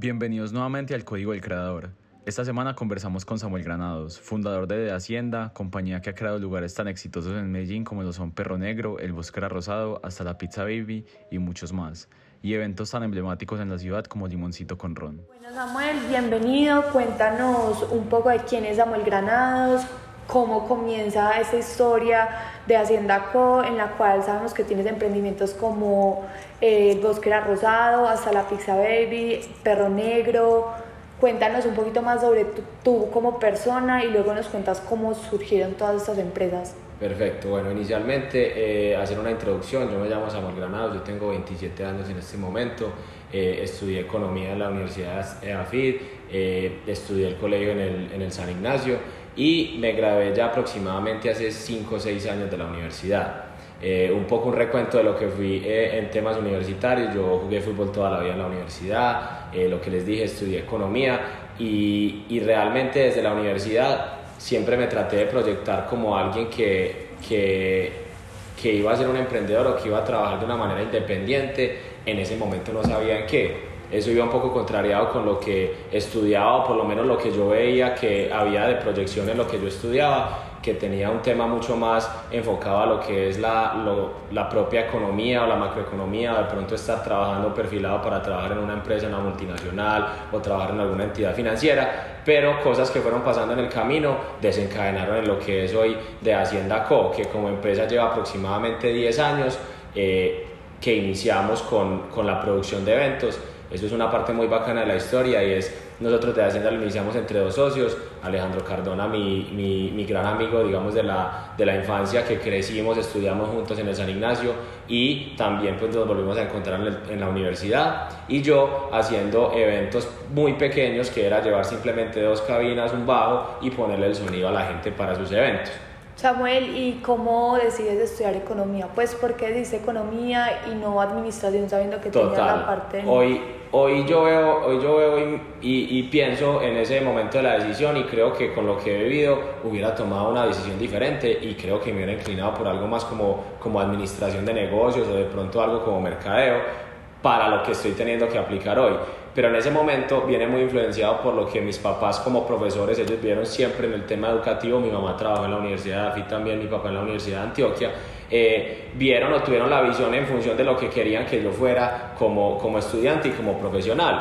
Bienvenidos nuevamente al Código del Creador. Esta semana conversamos con Samuel Granados, fundador de De Hacienda, compañía que ha creado lugares tan exitosos en Medellín como lo son Perro Negro, El Bosque Rosado, hasta la Pizza Baby y muchos más, y eventos tan emblemáticos en la ciudad como Limoncito con Ron. Bueno Samuel, bienvenido, cuéntanos un poco de quién es Samuel Granados, cómo comienza esta historia de Hacienda Co, en la cual sabemos que tienes emprendimientos como eh, el Bosque Rosado, hasta la Pizza Baby, Perro Negro. Cuéntanos un poquito más sobre tú, como persona y luego nos cuentas cómo surgieron todas estas empresas. Perfecto, bueno, inicialmente eh, hacer una introducción, yo me llamo Samuel Granados, yo tengo 27 años en este momento, eh, estudié economía en la Universidad EAFID, eh, estudié el colegio en el, en el San Ignacio y me gradué ya aproximadamente hace 5 o 6 años de la universidad. Eh, un poco un recuento de lo que fui eh, en temas universitarios. Yo jugué fútbol toda la vida en la universidad, eh, lo que les dije, estudié economía y, y, realmente desde la universidad siempre me traté de proyectar como alguien que, que, que iba a ser un emprendedor o que iba a trabajar de una manera independiente. En ese momento no sabía en qué eso iba un poco contrariado con lo que estudiaba, o por lo menos lo que yo veía que había de proyección en lo que yo estudiaba, que tenía un tema mucho más enfocado a lo que es la, la propia economía o la macroeconomía, de pronto estar trabajando perfilado para trabajar en una empresa, en una multinacional o trabajar en alguna entidad financiera, pero cosas que fueron pasando en el camino desencadenaron en lo que es hoy de Hacienda Co, que como empresa lleva aproximadamente 10 años, eh, que iniciamos con, con la producción de eventos eso es una parte muy bacana de la historia y es, nosotros de Hacienda lo iniciamos entre dos socios, Alejandro Cardona, mi, mi, gran amigo, digamos, de la, de la infancia, que crecimos, estudiamos juntos en el San Ignacio y también pues nos volvimos a encontrar en, en la universidad y yo haciendo eventos muy pequeños que era llevar simplemente dos cabinas, un bajo y ponerle el sonido a la gente para sus eventos. Samuel, ¿y cómo decides estudiar economía? Pues, ¿por qué dice economía y no administración sabiendo que tenía la parte... Hoy, hoy yo veo, hoy yo veo y, y, pienso en ese momento de la decisión y creo que con lo que he vivido hubiera tomado una decisión diferente y creo que me hubiera inclinado por algo más como, como administración de negocios o de pronto algo como mercadeo para lo que estoy teniendo que aplicar hoy pero en ese momento viene muy influenciado por lo que mis papás como profesores, ellos vieron siempre en el tema educativo, mi mamá trabajó en la Universidad de también, mi papá en la Universidad de Antioquia, eh, vieron o tuvieron la visión en función de lo que querían que yo fuera como, como estudiante y como profesional.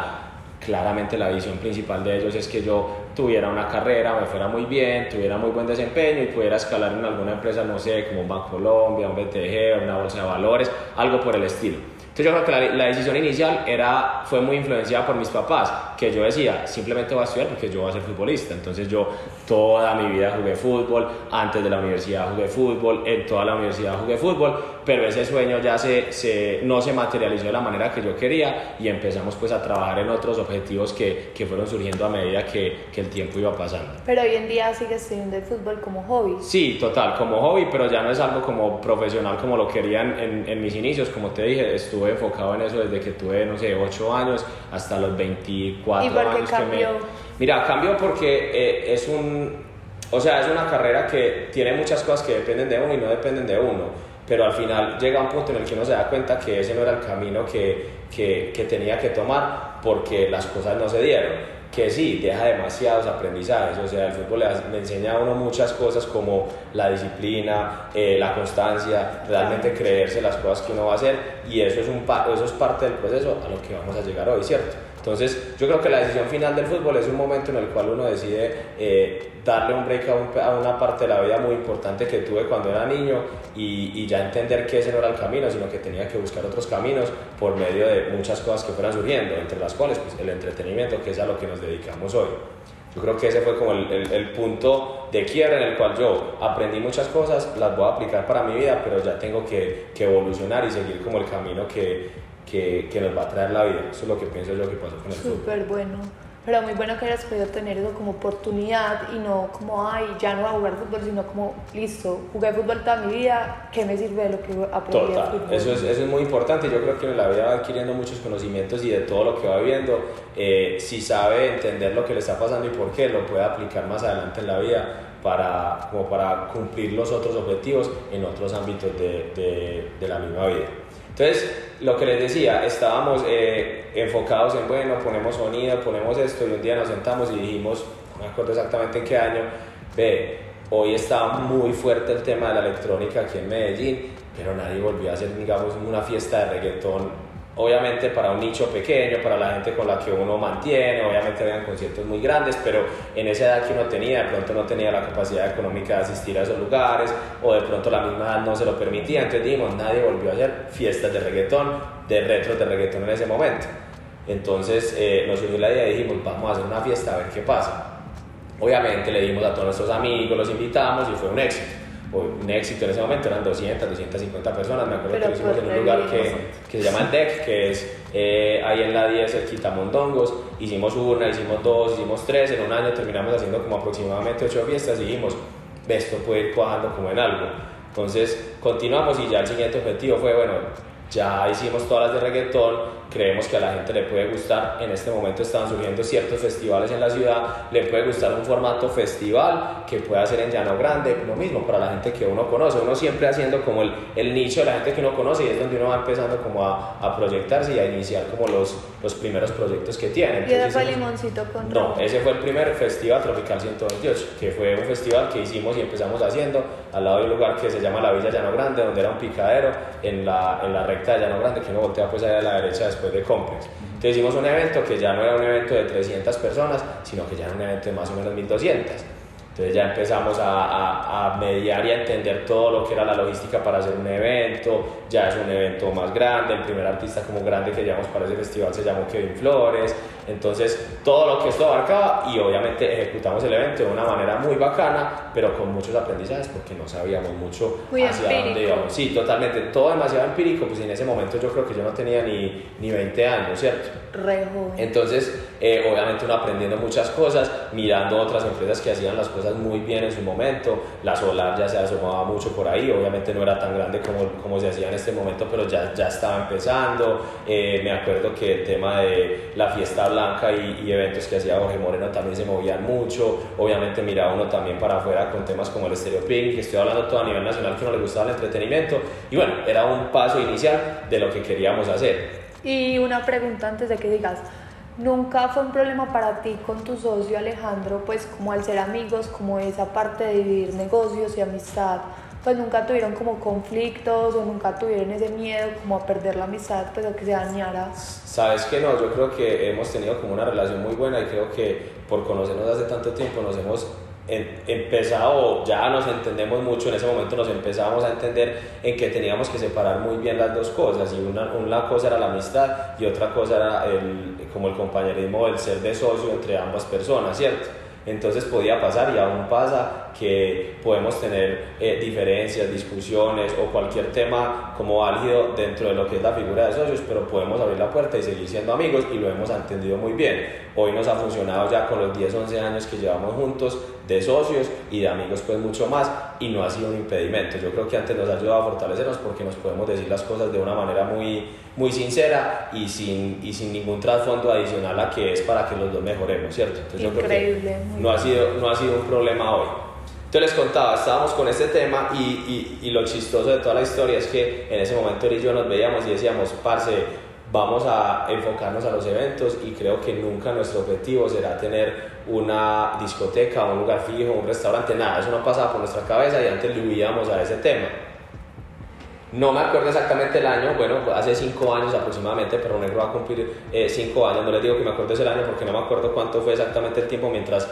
Claramente la visión principal de ellos es que yo tuviera una carrera, me fuera muy bien, tuviera muy buen desempeño y pudiera escalar en alguna empresa, no sé, como un Banco Colombia, un BTG, una bolsa de valores, algo por el estilo. Entonces yo creo que la, decisión inicial era, fue muy influenciada por mis papás, que yo decía, simplemente voy a estudiar porque yo voy a ser futbolista. Entonces yo toda mi vida jugué fútbol, antes de la universidad jugué fútbol, en toda la universidad jugué fútbol, pero ese sueño ya se, se, no se materializó de la manera que yo quería y empezamos pues a trabajar en otros objetivos que, que fueron surgiendo a medida que, que, el tiempo iba pasando. Pero hoy en día sigues teniendo el fútbol como hobby. Sí, total, como hobby, pero ya no es algo como profesional como lo querían en, en mis inicios, como te dije, estuve enfocado en eso desde que tuve, no sé, 8 años hasta los 24 ¿Y por qué años cambió? Mira, cambió porque eh, es un... O sea, es una carrera que tiene muchas cosas que dependen de uno y no dependen de uno pero al final llega un punto en el que uno se da cuenta que ese no era el camino que, que, que tenía que tomar porque las cosas no se dieron que sí, deja demasiados aprendizajes, o sea, el fútbol le, enseña a uno muchas cosas como la disciplina, eh, la constancia, realmente creerse las cosas que uno va a hacer y eso es, un, eso es parte del proceso a lo que vamos a llegar hoy, ¿cierto? Entonces, yo creo que la decisión final del fútbol es un momento en el cual uno decide eh, darle un break a, una parte de la vida muy importante que tuve cuando era niño y, y, ya entender que ese no era el camino, sino que tenía que buscar otros caminos por medio de muchas cosas que fueran surgiendo, entre las cuales pues, el entretenimiento, que es a lo que nos dedicamos hoy. Yo creo que ese fue como el, el, punto de quiebre en el cual yo aprendí muchas cosas, las voy a aplicar para mi vida, pero ya tengo que, que evolucionar y seguir como el camino que, que, que, nos va a traer la vida. Eso es lo que pienso yo que pasó con el Súper bueno. Pero muy bueno que hayas podido tener eso como oportunidad y no como, ay, ya no voy a jugar fútbol, sino como, listo, jugué fútbol toda mi vida, ¿qué me sirve de lo que aprendí Total. fútbol? Eso es, eso es muy importante. Yo creo que en la vida va adquiriendo muchos conocimientos y de todo lo que va viendo, eh, si sabe entender lo que le está pasando y por qué, lo puede aplicar más adelante en la vida para, como para cumplir los otros objetivos en otros ámbitos de, de, de la misma vida. Entonces, lo que les decía, estábamos eh, enfocados en, bueno, ponemos sonido, ponemos esto, y un día nos sentamos y dijimos, no me acuerdo exactamente en qué año, ve, hoy está muy fuerte el tema de la electrónica aquí en Medellín, pero nadie volvió a hacer, digamos, una fiesta de reggaetón obviamente para un nicho pequeño, para la gente con la que uno mantiene, obviamente habían conciertos muy grandes, pero en esa edad que uno tenía, de pronto no tenía la capacidad económica de asistir a esos lugares, o de pronto la misma edad no se lo permitía, entonces dijimos, nadie volvió a hacer fiestas de reggaetón, de retro de reggaetón en ese momento. Entonces eh, nos surgió la idea y dijimos, vamos a hacer una fiesta a ver qué pasa. Obviamente le dimos a todos nuestros amigos, los invitamos y fue un éxito un éxito en ese momento, eran 200, 250 personas, me acuerdo que lo hicimos en un lugar que, que, se llama el DEC, que es eh, ahí en la 10, cerquita Mondongos, hicimos una, hicimos dos, hicimos tres, en un año terminamos haciendo como aproximadamente ocho fiestas y dijimos, esto puede ir cuajando como en algo. Entonces continuamos y ya el siguiente objetivo fue, bueno, ya hicimos todas las de reggaetón, creemos que a la gente le puede gustar. En este momento están surgiendo ciertos festivales en la ciudad, le puede gustar un formato festival que pueda ser en Llano Grande, lo mismo para la gente que uno conoce, uno siempre haciendo como el, el nicho de la gente que uno conoce y es donde uno va empezando como a, a proyectarse y a iniciar como los, los primeros proyectos que tiene. ¿Y ese fue Limoncito con No, ese fue el primer Festival Tropical 128, que fue un festival que hicimos y empezamos haciendo al lado de un lugar que se llama la Villa Llano Grande, donde era un picadero en la, en la recta de Llano Grande, que uno voltea pues allá a la derecha después de Complex. Entonces hicimos un evento que ya no era un evento de 300 personas, sino que ya era un evento de más o menos 1200. Entonces ya empezamos a, a, a, mediar y a entender todo lo que era la logística para hacer un evento, ya es un evento más grande, el primer artista como grande que llevamos para ese festival se llamó Kevin Flores, entonces todo lo que esto abarcaba y obviamente ejecutamos el evento de una manera muy bacana, pero con muchos aprendizajes porque no sabíamos mucho hacia dónde íbamos. Sí, totalmente, todo demasiado empírico, pues en ese momento yo creo que yo no tenía ni, ni 20 años, ¿cierto? Re Entonces, eh, obviamente uno aprendiendo muchas cosas, mirando otras empresas que hacían las cosas muy bien en su momento. La Solar ya se asomaba mucho por ahí, obviamente no era tan grande como, como se hacía en este momento, pero ya, ya estaba empezando. Eh, me acuerdo que el tema de la fiesta y, eventos que hacía Jorge Moreno también se movían mucho. Obviamente miraba uno también para afuera con temas como el Stereo Pink, que estoy hablando todo a nivel nacional que no le gustaba el entretenimiento. Y bueno, era un paso inicial de lo que queríamos hacer. Y una pregunta antes de que digas, nunca fue un problema para ti con tu socio Alejandro, pues como al ser amigos, como esa parte de vivir negocios y amistad, pues nunca tuvieron como conflictos o nunca tuvieron ese miedo como a perder la amistad, pues a que se dañara. Sabes que no, yo creo que hemos tenido como una relación muy buena y creo que por conocernos hace tanto tiempo nos hemos empezado, ya nos entendemos mucho, en ese momento nos empezamos a entender en que teníamos que separar muy bien las dos cosas y una, una cosa era la amistad y otra cosa era el, como el compañerismo, el ser de socio entre ambas personas, ¿cierto? Entonces podía pasar y aún pasa que podemos tener eh, diferencias, discusiones o cualquier tema como álgido dentro de lo que es la figura de socios, pero podemos abrir la puerta y seguir siendo amigos y lo hemos entendido muy bien. Hoy nos ha funcionado ya con los 10, 11 años que llevamos juntos de socios y de amigos pues mucho más y no ha sido un impedimento. Yo creo que antes nos ha ayudado a fortalecernos porque nos podemos decir las cosas de una manera muy muy sincera y sin, y sin ningún trasfondo adicional a que es para que los dos mejoremos, ¿cierto? Entonces Increíble. no, ha sido, no ha sido un problema hoy. Entonces les contaba, estábamos con este tema y, y, y, lo chistoso de toda la historia es que en ese momento él y yo nos veíamos y decíamos, parce, vamos a enfocarnos a los eventos y creo que nunca nuestro objetivo será tener una discoteca, un lugar fijo, un restaurante, nada, eso no pasaba por nuestra cabeza y antes le huíamos a ese tema. No me acuerdo exactamente el año, bueno, hace cinco años aproximadamente, pero Negro va a cumplir eh, cinco años, no les digo que me acuerdo ese año porque no me acuerdo cuánto fue exactamente el tiempo mientras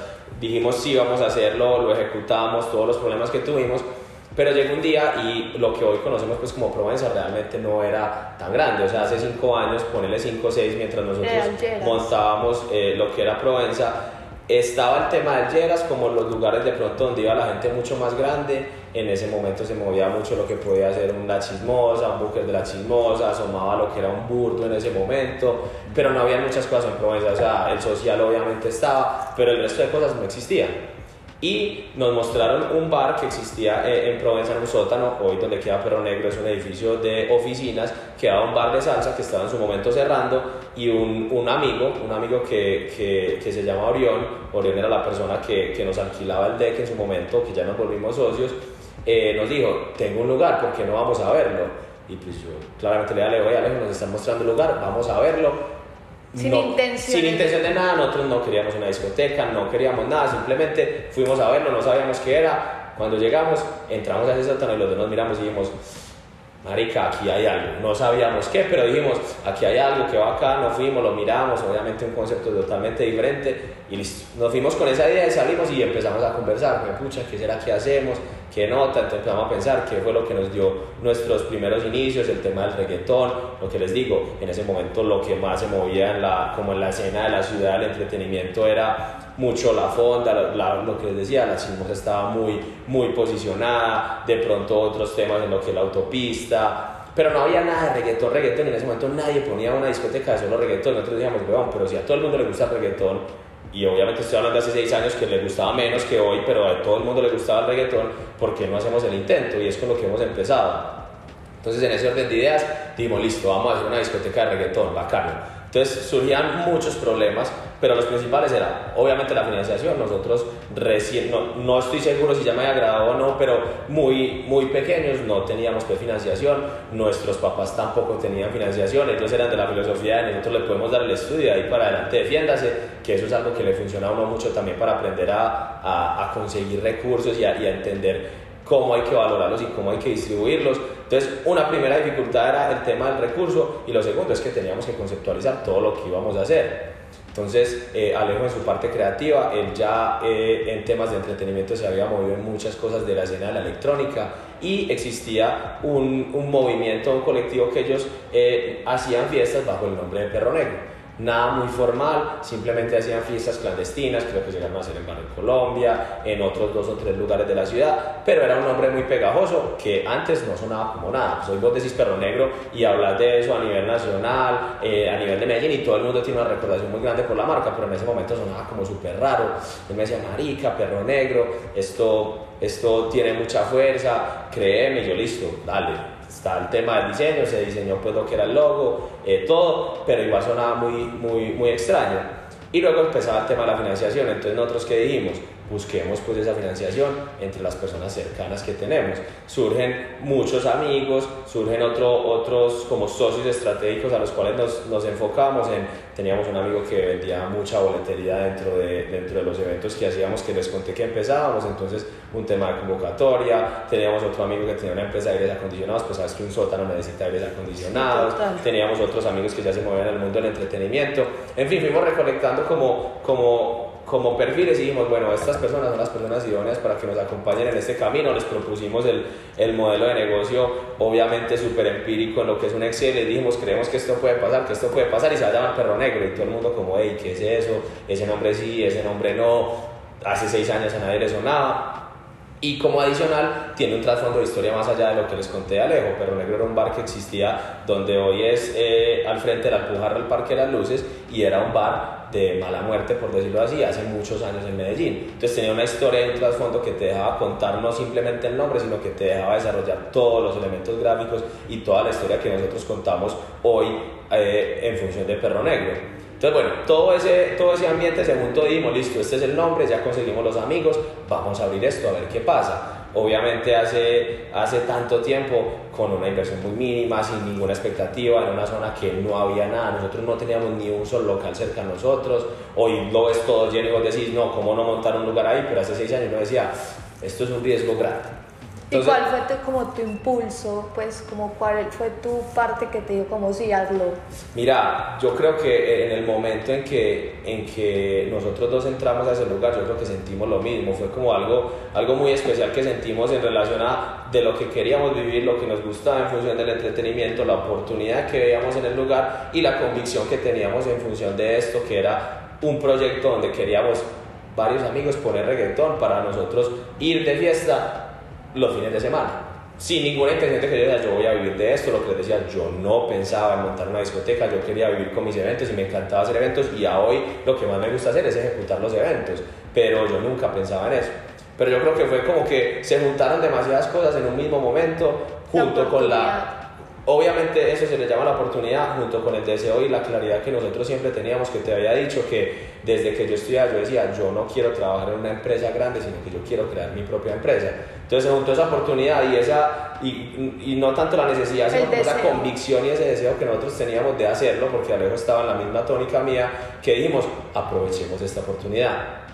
dijimos sí, vamos a hacerlo, lo ejecutamos, todos los problemas que tuvimos, pero llegó un día y lo que hoy conocemos pues como Provenza realmente no era tan grande, o sea, hace cinco años, ponele cinco o seis, mientras nosotros montábamos eh, lo que era Provenza, estaba el tema de Lleras como los lugares de pronto donde iba la gente mucho más grande. En ese momento se movía mucho lo que podía ser una chismosa, un búker de la chismosa, asomaba lo que era un burdo en ese momento, pero no había muchas cosas en Provenza. O sea, el social obviamente estaba, pero el resto de cosas no existían y nos mostraron un bar que existía eh, en Provenza, en un sótano, hoy donde queda Perro Negro, es un edificio de oficinas, quedaba un bar de salsa que estaba en su momento cerrando y un, un amigo, un amigo que, que, que, se llama Orión, Orión era la persona que, que, nos alquilaba el deck en su momento, que ya nos volvimos socios, eh, nos dijo, tengo un lugar, ¿por qué no vamos a verlo? Y pues yo claramente le dije, oye Alejo, nos están mostrando el lugar, vamos a verlo. Sin intención. Sin intención de nada, nosotros no queríamos una discoteca, no queríamos nada, simplemente fuimos a verlo, no sabíamos qué era. Cuando llegamos, entramos a ese sótano y los dos nos miramos y dijimos, marica, aquí hay algo. No sabíamos qué, pero dijimos, aquí hay algo que va acá, nos fuimos, lo miramos, obviamente un concepto totalmente diferente y listo. Nos fuimos con esa idea y salimos y empezamos a conversar, me pucha, ¿qué será que hacemos? ¿Qué nota? Entonces empezamos a pensar qué fue lo que nos dio nuestros primeros inicios, el tema del reggaetón, lo que les digo, en ese momento lo que más se movía en la, como en la escena de la ciudad, el entretenimiento era mucho la fonda, lo que les decía, la Simos estaba muy, muy posicionada, de pronto otros temas en lo que la autopista, pero no había nada de reggaetón, reggaetón, en ese momento nadie ponía una discoteca de solo reggaetón, nosotros decíamos, weón, pero si a todo el mundo le gusta el reggaetón, y obviamente estoy hablando hace seis años que le gustaba menos que hoy, pero a todo el mundo le gustaba el reggaetón, ¿por qué no hacemos el intento? Y es con lo que hemos empezado. Entonces en ese orden de ideas dijimos, listo, vamos a hacer una discoteca de reggaetón, bacano entonces surgían muchos problemas, pero los principales eran obviamente la financiación. Nosotros recién, no, no estoy seguro si ya me había agradado o no, pero muy, muy pequeños no teníamos pues financiación, nuestros papás tampoco tenían financiación, ellos eran de la filosofía de nosotros le podemos dar el estudio ahí para adelante defiéndase, que eso es algo que le funciona a uno mucho también para aprender a, a, conseguir recursos y y a entender cómo hay que valorarlos y cómo hay que distribuirlos. Entonces, una primera dificultad era el tema del recurso y lo segundo es que teníamos que conceptualizar todo lo que íbamos a hacer. Entonces, eh, Alejo en su parte creativa, él ya eh, en temas de entretenimiento se había movido en muchas cosas de la escena de la electrónica y existía un, un movimiento, un colectivo que ellos eh, hacían fiestas bajo el nombre de Perro Negro nada muy formal, simplemente hacían fiestas clandestinas, creo que llegaron a hacer en Barrio Colombia, en otros dos o tres lugares de la ciudad, pero era un nombre muy pegajoso que antes no sonaba como nada. Soy vos decís Perro Negro y hablas de eso a nivel nacional, eh, a nivel de Medellín y todo el mundo tiene una recordación muy grande por la marca, pero en ese momento sonaba como súper raro. Él me decía, marica, Perro Negro, esto, esto tiene mucha fuerza, créeme, yo listo, dale, está el tema del diseño, se diseñó pues lo que era el logo, eh, todo, pero igual sonaba muy, muy, muy extraño. Y luego empezaba el tema de la financiación, entonces nosotros qué dijimos, busquemos pues esa financiación entre las personas cercanas que tenemos. Surgen muchos amigos, surgen otro, otros como socios estratégicos a los cuales nos, nos, enfocamos en, teníamos un amigo que vendía mucha boletería dentro de, dentro de los eventos que hacíamos, que les conté que empezábamos, entonces un tema de convocatoria, teníamos otro amigo que tenía una empresa de aires acondicionados, pues sabes que un sótano necesita aires acondicionados, teníamos otros amigos que ya se mueven en el mundo del entretenimiento, en fin, fuimos recolectando como, como como perfiles dijimos, bueno, estas personas son las personas idóneas para que nos acompañen en este camino. Les propusimos el, el modelo de negocio, obviamente súper empírico en lo que es un Excel. Les dijimos, creemos que esto puede pasar, que esto puede pasar y se va a llamar Perro Negro. Y todo el mundo como, hey, ¿qué es eso? Ese nombre sí, ese nombre no. Hace seis años a nadie le sonaba. Y como adicional, tiene un trasfondo de historia más allá de lo que les conté de Alejo. Perro Negro era un bar que existía donde hoy es eh, al frente de la Alpujarra, el Parque de las Luces, y era un bar de mala muerte, por decirlo así, hace muchos años en Medellín. Entonces tenía una historia y un trasfondo que te dejaba contar no simplemente el nombre, sino que te dejaba desarrollar todos los elementos gráficos y toda la historia que nosotros contamos hoy eh, en función de Perro Negro. Entonces, bueno, todo ese, todo ese ambiente se juntó y dijimos, listo, este es el nombre, ya conseguimos los amigos, vamos a abrir esto a ver qué pasa. Obviamente hace, hace tanto tiempo, con una inversión muy mínima, sin ninguna expectativa, en una zona que no había nada, nosotros no teníamos ni un solo local cerca a nosotros, hoy lo ves todo lleno y vos decís, no, ¿cómo no montar un lugar ahí? Pero hace seis años yo decía, esto es un riesgo grande ¿Y cuál fue tu, como tu impulso? Pues como cuál fue tu parte que te dio como si hazlo. Mira, yo creo que en el momento en que, en que nosotros dos entramos a ese lugar, yo creo que sentimos lo mismo. Fue como algo, algo muy especial que sentimos en relación a de lo que queríamos vivir, lo que nos gustaba en función del entretenimiento, la oportunidad que veíamos en el lugar y la convicción que teníamos en función de esto, que era un proyecto donde queríamos varios amigos poner reggaetón para nosotros ir de fiesta los fines de semana. Sin ninguna intención de que yo yo voy a vivir de esto, lo que les decía, yo no pensaba en montar una discoteca, yo quería vivir con mis eventos y me encantaba hacer eventos y a hoy lo que más me gusta hacer es ejecutar los eventos, pero yo nunca pensaba en eso. Pero yo creo que fue como que se juntaron demasiadas cosas en un mismo momento, junto con la Obviamente eso se le llama la oportunidad junto con el deseo y la claridad que nosotros siempre teníamos, que te había dicho que desde que yo estudiaba yo decía, yo no quiero trabajar en una empresa grande, sino que yo quiero crear mi propia empresa. Entonces se juntó esa oportunidad y, esa, y, y no tanto la necesidad, sino esa convicción y ese deseo que nosotros teníamos de hacerlo, porque Alejo estaba en la misma tónica mía, que dijimos, aprovechemos esta oportunidad.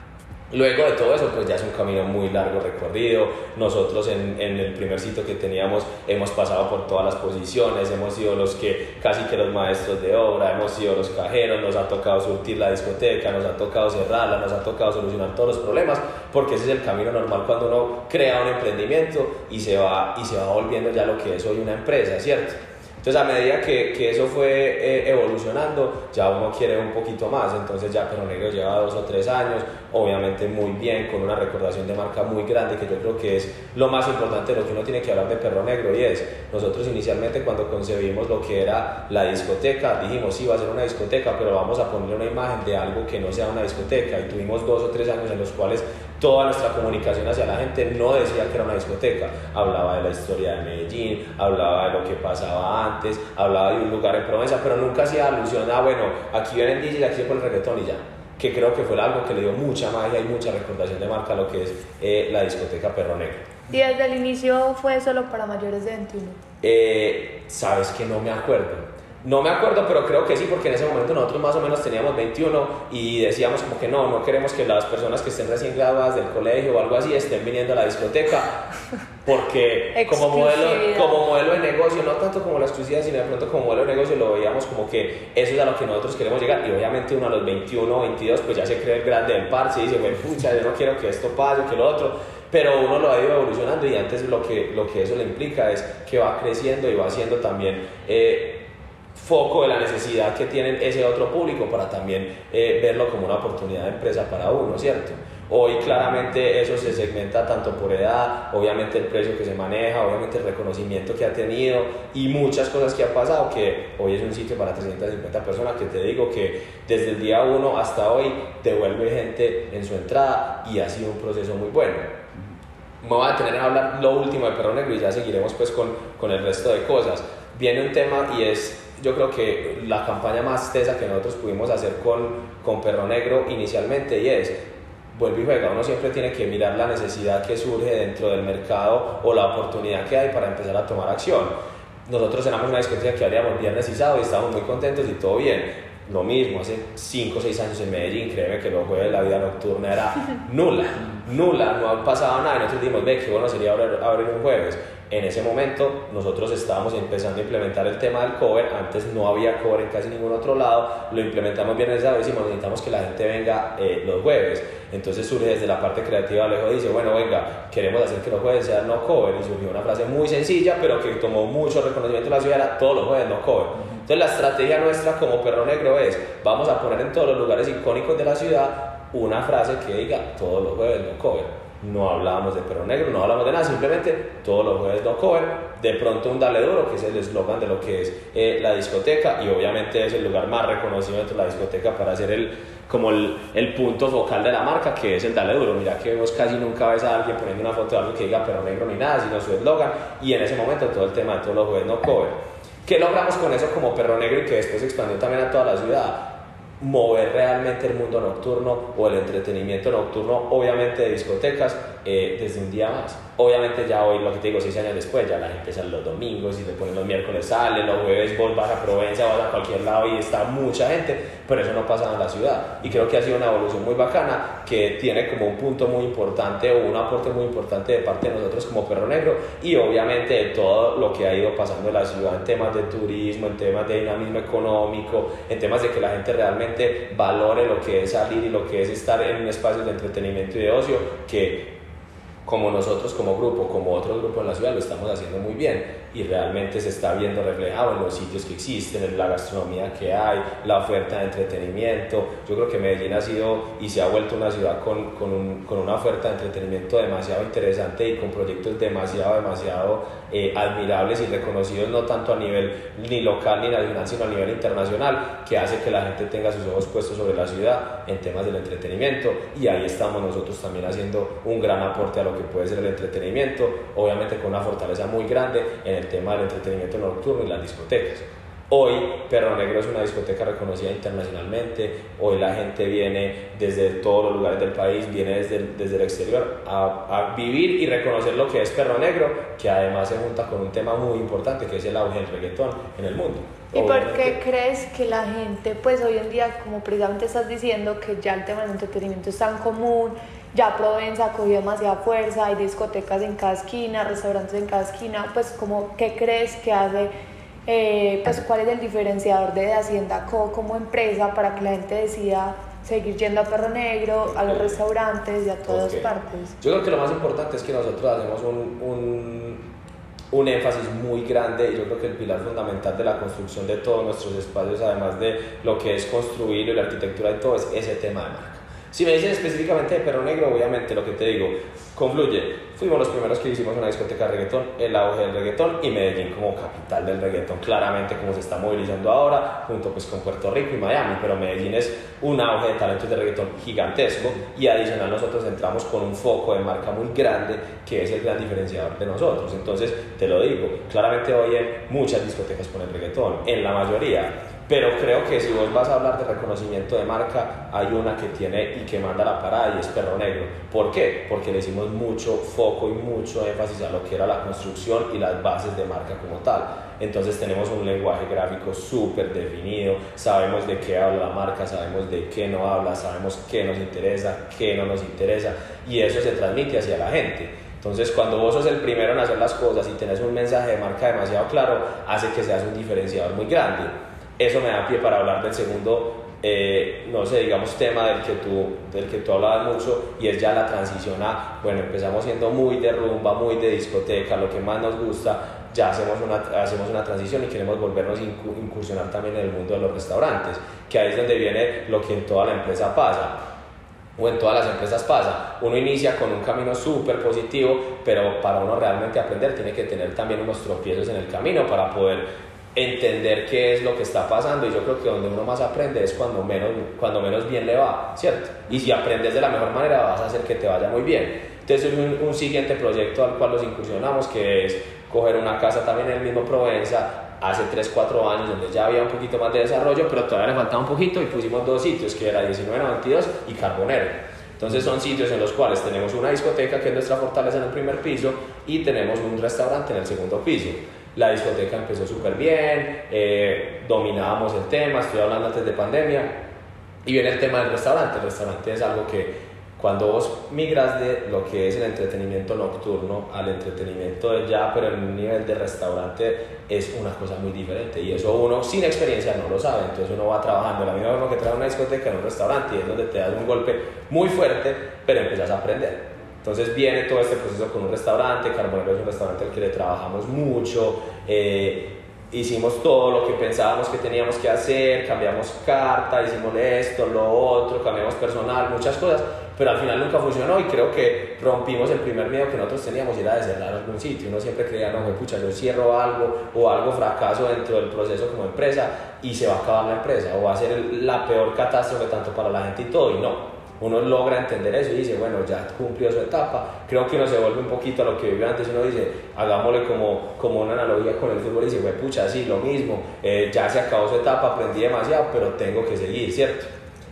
Luego de todo eso, pues ya es un camino muy largo recorrido. Nosotros en, en, el primer sitio que teníamos hemos pasado por todas las posiciones, hemos sido los que casi que los maestros de obra, hemos sido los cajeros, nos ha tocado surtir la discoteca, nos ha tocado cerrarla, nos ha tocado solucionar todos los problemas, porque ese es el camino normal cuando uno crea un emprendimiento y se va, y se va volviendo ya lo que es hoy una empresa, ¿cierto? Entonces a medida que, que eso fue eh, evolucionando, ya uno quiere un poquito más, entonces ya Perro Negro lleva dos o tres años, obviamente muy bien, con una recordación de marca muy grande, que yo creo que es lo más importante de lo que uno tiene que hablar de Perro Negro, y es, nosotros inicialmente cuando concebimos lo que era la discoteca, dijimos, sí, va a ser una discoteca, pero vamos a ponerle una imagen de algo que no sea una discoteca, y tuvimos dos o tres años en los cuales toda nuestra comunicación hacia la gente no decía que era una discoteca, hablaba de la historia de Medellín, hablaba de lo que pasaba antes, hablaba de un lugar en Provenza, pero nunca hacía alusión a, bueno, aquí vienen DJs, aquí por el reggaetón y ya, que creo que fue algo que le dio mucha magia y mucha recordación de marca a lo que es eh, la discoteca Perro Negro. ¿Y desde el inicio fue solo para mayores de 21? Eh, Sabes que no me acuerdo no me acuerdo, pero creo que sí, porque en ese momento nosotros más o menos teníamos 21 y decíamos como que no, no queremos que las personas que estén recién graduadas del colegio o algo así estén viniendo a la discoteca, porque como modelo, como modelo de negocio, no tanto como la exclusividad, sino de pronto como modelo de negocio lo veíamos como que eso es a lo que nosotros queremos llegar. Y obviamente uno a los 21 o 22 pues ya se cree el grande del parche y dice, bueno, pucha, yo no quiero que esto pase, que lo otro, pero uno lo ha ido evolucionando y antes lo que, lo que eso le implica es que va creciendo y va haciendo también... Eh, foco de la necesidad que tienen ese otro público para también eh, verlo como una oportunidad de empresa para uno, ¿cierto? Hoy claramente eso se segmenta tanto por edad, obviamente el precio que se maneja, obviamente el reconocimiento que ha tenido y muchas cosas que ha pasado, que hoy es un sitio para 350 personas que te digo que desde el día 1 hasta hoy devuelve gente en su entrada y ha sido un proceso muy bueno. Me voy a tener a hablar lo último de Perro Negro y ya seguiremos pues con, con el resto de cosas. Viene un tema y es yo creo que la campaña más tesa que nosotros pudimos hacer con, con Perro Negro inicialmente y es, vuelve y juega, uno siempre tiene que mirar la necesidad que surge dentro del mercado o la oportunidad que hay para empezar a tomar acción. Nosotros éramos una discoteca que habíamos viernes y y estábamos muy contentos y todo bien. Lo mismo, hace 5 o 6 años en Medellín, créeme que los jueves la vida nocturna era nula, nula, no ha pasado nada y nosotros dijimos, ve, qué bueno sería abrir, abrir un jueves en ese momento nosotros estábamos empezando a implementar el tema del cover, antes no había cover en casi ningún otro lado, lo implementamos bien esa vez y necesitamos que la gente venga eh, los jueves. Entonces surge desde la parte creativa, Alejo dice, bueno, venga, queremos hacer que los jueves sean no cover y surgió una frase muy sencilla, pero que tomó mucho reconocimiento en la ciudad, era todos los jueves no cover. Entonces la estrategia nuestra como Perro Negro es, vamos a poner en todos los lugares icónicos de la ciudad una frase que diga todos los jueves no cover no hablábamos de perro negro, no hablamos de nada, simplemente todos los jueves no cover, de pronto un dale duro, que es el eslogan de lo que es eh, la discoteca y obviamente es el lugar más reconocido dentro de la discoteca para hacer el, como el, el, punto focal de la marca, que es el dale duro. Mira que vos casi nunca ves a alguien poniendo una foto de algo que diga perro negro ni nada, sino su eslogan y en ese momento todo el tema de todos los jueves no cover. ¿Qué logramos con eso como perro negro y que después se expandió también a toda la ciudad? mover realmente el mundo nocturno o el entretenimiento nocturno, obviamente de discotecas, eh, desde un día más. Obviamente ya hoy, lo que te digo, seis años después, ya la gente sale los domingos y te ponen los miércoles sale, los jueves vos vas a Provencia, vas a cualquier lado y está mucha gente, pero eso no pasa en la ciudad. Y creo que ha sido una evolución muy bacana que tiene como un punto muy importante o un aporte muy importante de parte de nosotros como Perro Negro y obviamente de todo lo que ha ido pasando en la ciudad en temas de turismo, en temas de dinamismo económico, en temas de que la gente realmente valore lo que es salir y lo que es estar en un espacio de entretenimiento y de ocio que como nosotros como grupo, como otros grupos en la ciudad, lo estamos haciendo muy bien y realmente se está viendo reflejado en los sitios que existen, en la gastronomía que hay, la oferta de entretenimiento. Yo creo que Medellín ha sido y se ha vuelto una ciudad con, con, un, con una oferta de entretenimiento demasiado interesante y con proyectos demasiado, demasiado eh, admirables y reconocidos no tanto a nivel ni local ni nacional, sino a nivel internacional, que hace que la gente tenga sus ojos puestos sobre la ciudad en temas del entretenimiento y ahí estamos nosotros también haciendo un gran aporte a lo que puede ser el entretenimiento, obviamente con una fortaleza muy grande en el tema del entretenimiento nocturno y las discotecas. Hoy Perro Negro es una discoteca reconocida internacionalmente, hoy la gente viene desde todos los lugares del país, viene desde el, desde el exterior a, a, vivir y reconocer lo que es Perro Negro, que además se junta con un tema muy importante que es el auge del reggaetón en el mundo. ¿Y por qué crees que la gente, pues hoy en día, como precisamente estás diciendo, que ya el tema del entretenimiento es tan común, ya Provenza ha cogido demasiada fuerza, hay discotecas en cada esquina, restaurantes en cada esquina, pues como, ¿qué crees que hace eh, pues, cuál es el diferenciador de Hacienda Co como empresa para que la gente decida seguir yendo a Perro Negro, a los restaurantes y a todas partes. Yo creo que lo más importante es que nosotros hacemos un, un, un, énfasis muy grande y yo creo que el pilar fundamental de la construcción de todos nuestros espacios, además de lo que es construir y la arquitectura y todo, es ese tema de marca. Si me dicen específicamente de Perro Negro, obviamente lo que te digo, confluye. Fuimos los primeros que hicimos una discoteca de reggaetón, el auge del reggaetón y Medellín como capital del reggaetón, claramente como se está movilizando ahora, junto pues con Puerto Rico y Miami, pero Medellín es un auge de talentos de reggaetón gigantesco y adicional nosotros entramos con un foco de marca muy grande que es el gran diferenciador de nosotros. Entonces, te lo digo, claramente hoy en muchas discotecas ponen reggaetón, en la mayoría pero creo que si vos vas a hablar de reconocimiento de marca, hay una que tiene y que manda la parada y es Perro Negro. ¿Por qué? Porque le hicimos mucho foco y mucho énfasis a lo que era la construcción y las bases de marca como tal. Entonces tenemos un lenguaje gráfico súper definido, sabemos de qué habla la marca, sabemos de qué no habla, sabemos qué nos interesa, qué no nos interesa y eso se transmite hacia la gente. Entonces, cuando vos sos el primero en hacer las cosas y tenés un mensaje de marca demasiado claro, hace que seas un diferenciador muy grande eso me da pie para hablar del segundo, eh, no sé, digamos, tema del que, tú, del que tú hablabas mucho y es ya la transición a, bueno, empezamos siendo muy de rumba, muy de discoteca, lo que más nos gusta, ya hacemos una, hacemos una transición y queremos volvernos a incursionar también en el mundo de los restaurantes, que ahí es donde viene lo que en toda la empresa pasa o en todas las empresas pasa. Uno inicia con un camino súper positivo, pero para uno realmente aprender tiene que tener también unos tropiezos en el camino para poder entender qué es lo que está pasando y yo creo que donde uno más aprende es cuando menos, cuando menos bien le va, ¿cierto? Y si aprendes de la mejor manera vas a hacer que te vaya muy bien. Entonces es un, un siguiente proyecto al cual nos incursionamos que es coger una casa también en el mismo Provenza hace 3, 4 años donde ya había un poquito más de desarrollo pero todavía le faltaba un poquito y pusimos dos sitios que era 1992 y Carbonero. Entonces son sitios en los cuales tenemos una discoteca que es nuestra fortaleza en el primer piso y tenemos un restaurante en el segundo piso la discoteca empezó súper bien, eh, dominábamos el tema, estoy hablando antes de pandemia, y viene el tema del restaurante. El restaurante es algo que cuando vos migras de lo que es el entretenimiento nocturno al entretenimiento de ya, pero en un nivel de restaurante es una cosa muy diferente y eso uno sin experiencia no lo sabe, entonces uno va trabajando la misma forma que trae una discoteca en un restaurante y es donde te das un golpe muy fuerte, pero empiezas a aprender. Entonces viene todo este proceso con un restaurante, Carbonero es un restaurante al que le trabajamos mucho, eh, hicimos todo lo que pensábamos que teníamos que hacer, cambiamos carta, hicimos esto, lo otro, cambiamos personal, muchas cosas, pero al final nunca funcionó y creo que rompimos el primer miedo que nosotros teníamos, era de cerrar algún sitio. Uno siempre creía, no, pucha, yo cierro algo o algo fracaso dentro del proceso como empresa y se va a acabar la empresa o va a ser la peor catástrofe tanto para la gente y todo, y no uno logra entender eso y dice, bueno, ya cumplió su etapa. Creo que uno se vuelve un poquito a lo que vivió antes. Uno dice, hagámosle como, como una analogía con el fútbol y dice, fue pucha, sí, lo mismo. Eh, ya se acabó su etapa, aprendí demasiado, pero tengo que seguir, ¿cierto?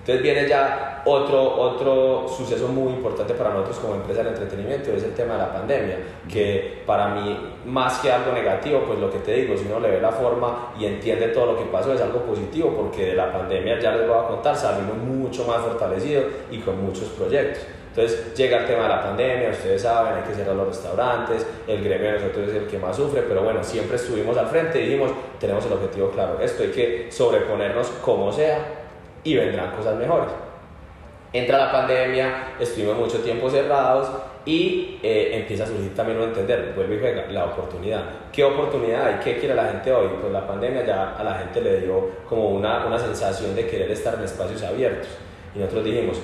Entonces viene ya otro, otro suceso muy importante para nosotros como empresa de entretenimiento, es el tema de la pandemia, que para mí, más que algo negativo, pues lo que te digo, si uno le ve la forma y entiende todo lo que pasó, es algo positivo, porque de la pandemia, ya les voy a contar, salimos mucho más fortalecidos y con muchos proyectos. Entonces llega el tema de la pandemia, ustedes saben, hay que cerrar los restaurantes, el gremio de nosotros es el que más sufre, pero bueno, siempre estuvimos al frente y dijimos, tenemos el objetivo claro, esto hay que sobreponernos como sea y vendrán cosas mejores. Entra la pandemia, estuvimos mucho tiempo cerrados y eh, empieza a surgir también uno entender, vuelve y juega, la oportunidad. ¿Qué oportunidad hay? ¿Qué quiere la gente hoy? Pues la pandemia ya a la gente le dio como una, una sensación de querer estar en espacios abiertos. Y nosotros dijimos,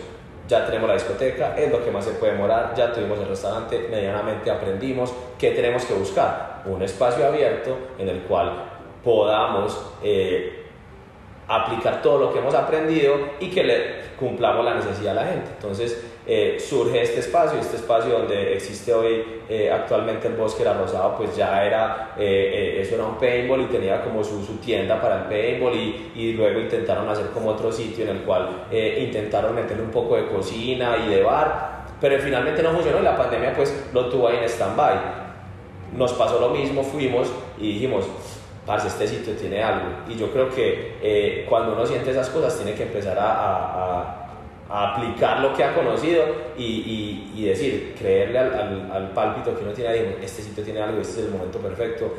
ya tenemos la discoteca, es lo que más se puede demorar, ya tuvimos el restaurante, medianamente aprendimos, ¿qué tenemos que buscar? Un espacio abierto en el cual podamos... Eh, aplicar todo lo que hemos aprendido y que le cumplamos la necesidad a la gente. Entonces, eh, surge este espacio, este espacio donde existe hoy eh, actualmente el Bosque La Rosado, pues ya era, eh, eso era un paintball y tenía como su, su tienda para el paintball y, y, luego intentaron hacer como otro sitio en el cual intentaron meterle un poco de cocina y de bar, pero finalmente no funcionó y la pandemia pues lo tuvo ahí en stand-by. Nos pasó lo mismo, fuimos y dijimos, parce, este sitio tiene algo. Y yo creo que cuando uno siente esas cosas tiene que empezar a a aplicar lo que ha conocido y, y, decir, creerle al, al, al, pálpito que uno tiene ahí, este sitio tiene algo, este es el momento perfecto.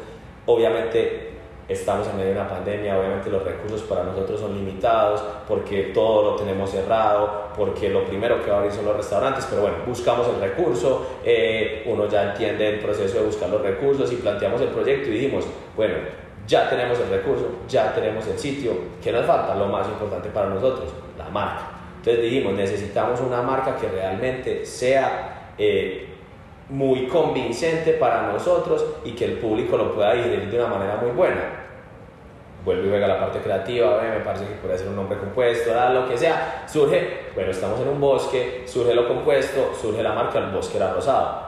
Obviamente estamos en medio de una pandemia, obviamente los recursos para nosotros son limitados, porque todo lo tenemos cerrado, porque lo primero que va a abrir son los restaurantes, pero bueno, buscamos el recurso, eh, uno ya entiende el proceso de buscar los recursos y planteamos el proyecto y dijimos, bueno, ya tenemos el recurso, ya tenemos el sitio, ¿qué nos falta? Lo más importante para nosotros, la marca entonces dijimos, necesitamos una marca que realmente sea eh, muy convincente para nosotros y que el público lo pueda digerir de una manera muy buena. Vuelvo y juega la parte creativa, me parece que puede ser un nombre compuesto, lo que sea. Surge, bueno, estamos en un bosque, surge lo compuesto, surge la marca, el bosque era rosado.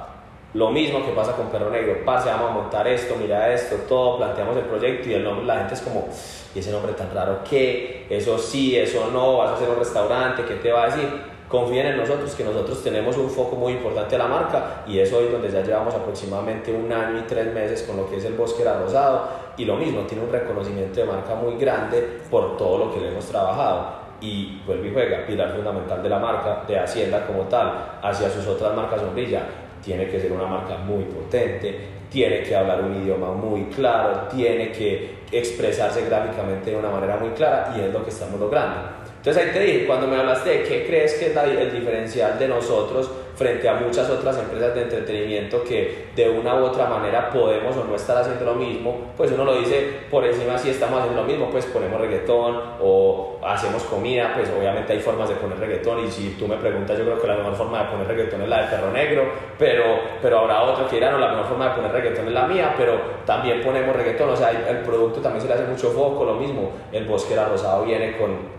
Lo mismo que pasa con Perro Negro, parce, vamos a montar esto, mira esto, todo, planteamos el proyecto y el nombre, la gente es como, y ese nombre tan raro, ¿qué? Eso sí, eso no, vas a hacer un restaurante, ¿qué te va a decir? Confíen en nosotros, que nosotros tenemos un foco muy importante a la marca y es donde ya llevamos aproximadamente un año y tres meses con lo que es el Bosque La Rosado y lo mismo, tiene un reconocimiento de marca muy grande por todo lo que le hemos trabajado y vuelve y juega, pilar fundamental de la marca, de Hacienda como tal, hacia sus otras marcas sombrilla tiene que ser una marca muy potente, tiene que hablar un idioma muy claro, tiene que expresarse gráficamente de una manera muy clara y es lo que estamos logrando. Entonces ahí te dije, cuando me hablaste de qué crees que es el diferencial de nosotros, frente a muchas otras empresas de entretenimiento que de una u otra manera podemos o no estar haciendo lo mismo, pues uno lo dice por encima si estamos haciendo lo mismo, pues ponemos reggaetón o hacemos comida, pues obviamente hay formas de poner reggaetón y si tú me preguntas yo creo que la mejor forma de poner reggaetón es la del perro negro, pero, pero habrá otro que dirá no, la mejor forma de poner reggaetón es la mía, pero también ponemos reggaetón, o sea, el producto también se le hace mucho foco, lo mismo, el bosque era rosado viene con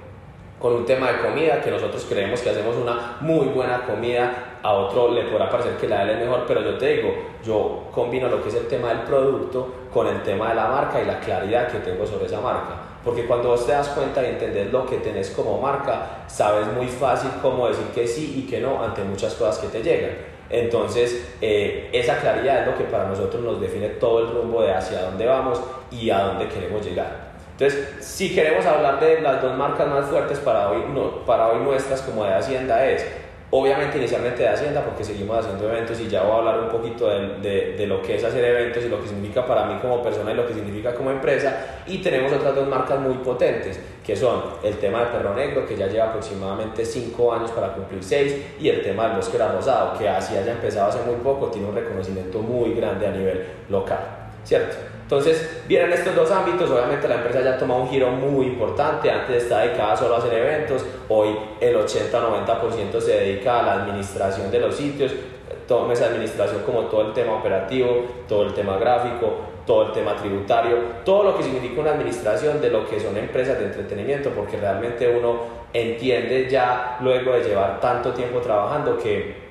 con un tema de comida, que nosotros creemos que hacemos una muy buena comida, a otro le podrá parecer que la de él es mejor, pero yo te digo, yo combino lo que es el tema del producto con el tema de la marca y la claridad que tengo sobre esa marca. Porque cuando vos te das cuenta y entender lo que tenés como marca, sabes muy fácil cómo decir que sí y que no ante muchas cosas que te llegan. Entonces, eh, esa claridad es lo que para nosotros nos define todo el rumbo de hacia dónde vamos y a dónde queremos llegar. Entonces, si queremos hablar de las dos marcas más fuertes para hoy, para hoy nuestras como de Hacienda es, obviamente inicialmente de Hacienda porque seguimos haciendo eventos y ya voy a hablar un poquito de, lo que es hacer eventos y lo que significa para mí como persona y lo que significa como empresa. Y tenemos otras dos marcas muy potentes que son el tema de Perro Negro que ya lleva aproximadamente 5 años para cumplir 6 y el tema del Bosque Rosado que así haya empezado hace muy poco, tiene un reconocimiento muy grande a nivel local, ¿cierto? Entonces, vienen estos dos ámbitos, obviamente la empresa ya toma un giro muy importante, antes estaba dedicada solo a hacer eventos, hoy el 80-90% se dedica a la administración de los sitios, toma esa administración como todo el tema operativo, todo el tema gráfico, todo el tema tributario, todo lo que significa una administración de lo que son empresas de entretenimiento, porque realmente uno entiende ya luego de llevar tanto tiempo trabajando que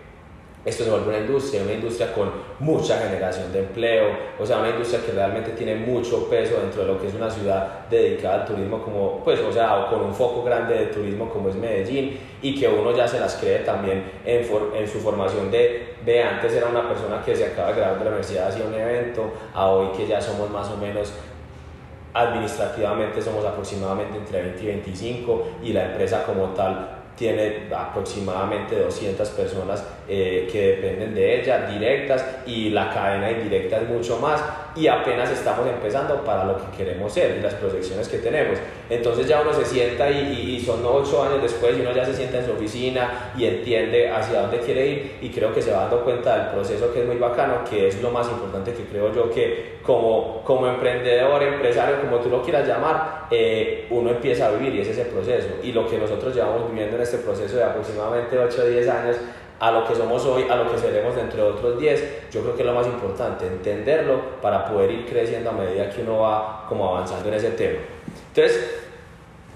esto se vuelve una industria, una industria con mucha generación de empleo, o sea, una industria que realmente tiene mucho peso dentro de lo que es una ciudad dedicada al turismo como, pues, o sea, con un foco grande de turismo como es Medellín y que uno ya se las cree también en, en su formación de, de antes era una persona que se acaba de graduar de la universidad, hacía un evento, a hoy que ya somos más o menos administrativamente somos aproximadamente entre 20 y 25 y la empresa como tal tiene aproximadamente 200 personas eh, que dependen de ella, directas, y la cadena indirecta es mucho más, y apenas estamos empezando para lo que queremos ser y las proyecciones que tenemos. Entonces ya uno se sienta y, y, son ocho años después y uno ya se sienta en su oficina y entiende hacia dónde quiere ir y creo que se va dando cuenta del proceso que es muy bacano, que es lo más importante que creo yo que como, como emprendedor, empresario, como tú lo quieras llamar, eh, uno empieza a vivir y es ese proceso. Y lo que nosotros llevamos viviendo en este proceso de aproximadamente 8 o 10 años a lo que somos hoy, a lo que seremos dentro de otros 10, yo creo que es lo más importante, entenderlo para poder ir creciendo a medida que uno va como avanzando en ese tema. Entonces,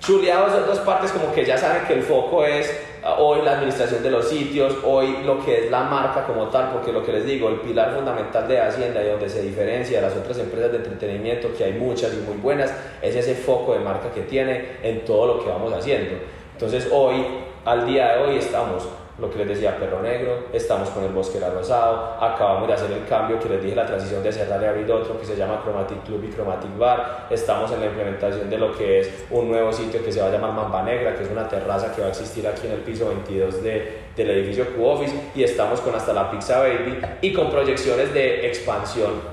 chuleados esas dos partes como que ya saben que el foco es hoy la administración de los sitios, hoy lo que es la marca como tal, porque lo que les digo, el pilar fundamental de Hacienda y donde se diferencia de las otras empresas de entretenimiento, que hay muchas y muy buenas, es ese foco de marca que tiene en todo lo que vamos haciendo. Entonces hoy, al día de hoy, estamos lo que les decía Perro Negro, estamos con el Bosque Rosado, acabamos de hacer el cambio que les dije, la transición de cerrar y abrir otro que se llama Chromatic Club y Chromatic Bar, estamos en la implementación de lo que es un nuevo sitio que se va a llamar Mamba Negra, que es una terraza que va a existir aquí en el piso 22 de, del edificio Q-Office y estamos con hasta la Pizza Baby y con proyecciones de expansión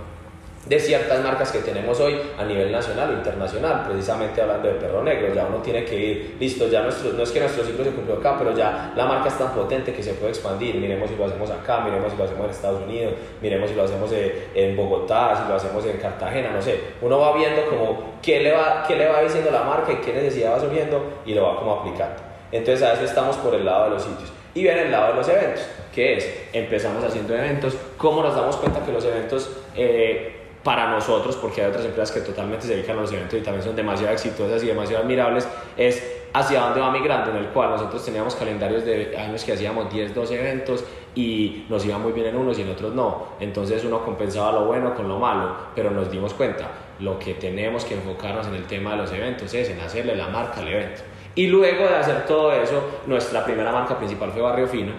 de ciertas marcas que tenemos hoy a nivel nacional o internacional, precisamente hablando de perro negro, ya uno tiene que ir, listo, ya nuestro, no es que nuestro ciclo se cumplió acá, pero ya la marca es tan potente que se puede expandir, miremos si lo hacemos acá, miremos si lo hacemos en Estados Unidos, miremos si lo hacemos en Bogotá, si lo hacemos en Cartagena, no sé, uno va viendo como qué le va, qué le va diciendo la marca y qué necesidad va subiendo y lo va como aplicando. Entonces a eso estamos por el lado de los sitios. Y viene el lado de los eventos, que es, empezamos haciendo eventos, ¿cómo nos damos cuenta que los eventos... Eh, para nosotros, porque hay otras empresas que totalmente se dedican a los eventos y también son demasiado exitosas y demasiado admirables, es hacia dónde va migrando, en el cual nosotros teníamos calendarios de años que hacíamos 10, 12 eventos y nos iba muy bien en unos y en otros no. Entonces uno compensaba lo bueno con lo malo, pero nos dimos cuenta, lo que tenemos que enfocarnos en el tema de los eventos es en hacerle la marca al evento. Y luego de hacer todo eso, nuestra primera marca principal fue Barrio Fino,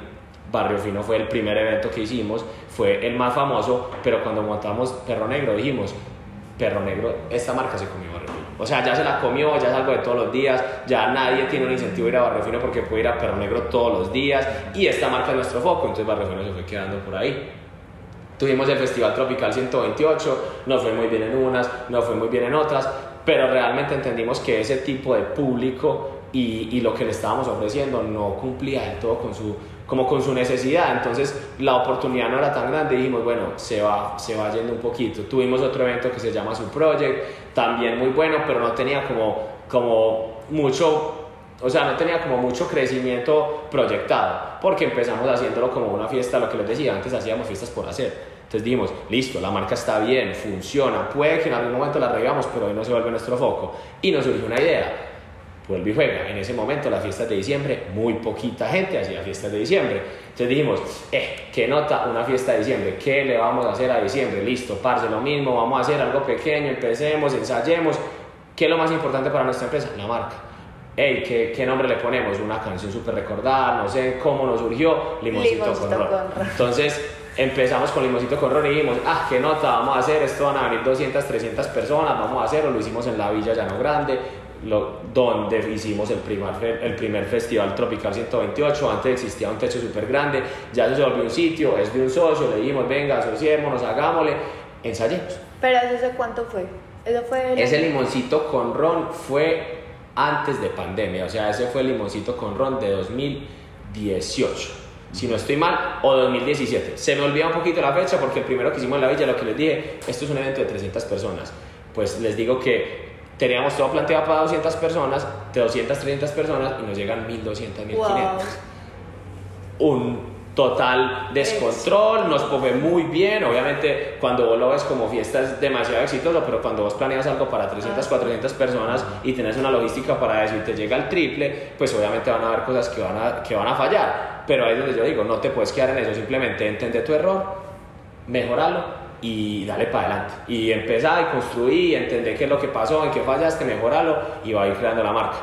Barrio Fino fue el primer evento que hicimos, fue el más famoso, pero cuando montamos Perro Negro dijimos, Perro Negro, esta marca se comió Barrio Fino. O sea, ya se la comió, ya es algo de todos los días, ya nadie tiene un incentivo de ir a Barrio Fino porque puede ir a Perro Negro todos los días y esta marca es nuestro foco, entonces Barrio Fino se fue quedando por ahí. Tuvimos el Festival Tropical 128, nos fue muy bien en unas, nos fue muy bien en otras, pero realmente entendimos que ese tipo de público y, y, lo que le estábamos ofreciendo no cumplía del todo con su, como con su necesidad. Entonces la oportunidad no era tan grande dijimos, bueno, se va, se va yendo un poquito. Tuvimos otro evento que se llama Su Project, también muy bueno, pero no tenía como, como mucho, o sea, no tenía como mucho crecimiento proyectado, porque empezamos haciéndolo como una fiesta, lo que les decía, antes hacíamos fiestas por hacer. Entonces dijimos, listo, la marca está bien, funciona, puede que en algún momento la regamos, pero hoy no se vuelve nuestro foco. Y nos surgió una idea, vuelve y juega. En ese momento, las fiestas de diciembre, muy poquita gente hacía fiestas de diciembre. Entonces dijimos, eh, ¿qué nota una fiesta de diciembre? ¿Qué le vamos a hacer a diciembre? Listo, parce, lo mismo, vamos a hacer algo pequeño, empecemos, ensayemos. ¿Qué es lo más importante para nuestra empresa? La marca. Hey, ¿qué, ¿qué, nombre le ponemos? Una canción súper recordada, no sé cómo nos surgió, Limoncito, con, ron. Entonces empezamos con Limoncito con ron y dijimos, ah, qué nota, vamos a hacer, esto van a venir 200, 300 personas, vamos a hacerlo, lo hicimos en la Villa Llano Grande, lo, donde hicimos el primer, el primer festival Tropical 128, antes existía un techo súper grande, ya se volvió un sitio, es de un socio, le dijimos, venga, asociémonos, hagámosle, ensayemos. ¿Pero ese cuánto fue? ¿Eso fue ese limoncito con ron fue antes de pandemia, o sea, ese fue el limoncito con ron de 2018 si no estoy mal, o 2017. Se me olvida un poquito la fecha porque el primero que hicimos en la villa, lo que les dije, esto es un evento de 300 personas. Pues les digo que teníamos todo planteado para 200 personas, de 200, 300 personas y nos llegan 1200, 1500. Un total descontrol, nos fue muy bien, obviamente cuando vos lo ves como fiesta es demasiado exitoso, pero cuando vos planeas algo para 300, 400 personas y tienes una logística para eso y te llega el triple, pues obviamente van a haber cosas que van a, que van a fallar, pero ahí es donde yo digo, no te puedes quedar en eso, simplemente entender tu error, mejorarlo y dale para adelante. Y empezar y construir, entender qué es lo que pasó, en qué fallaste, mejorarlo y va a ir creando la marca.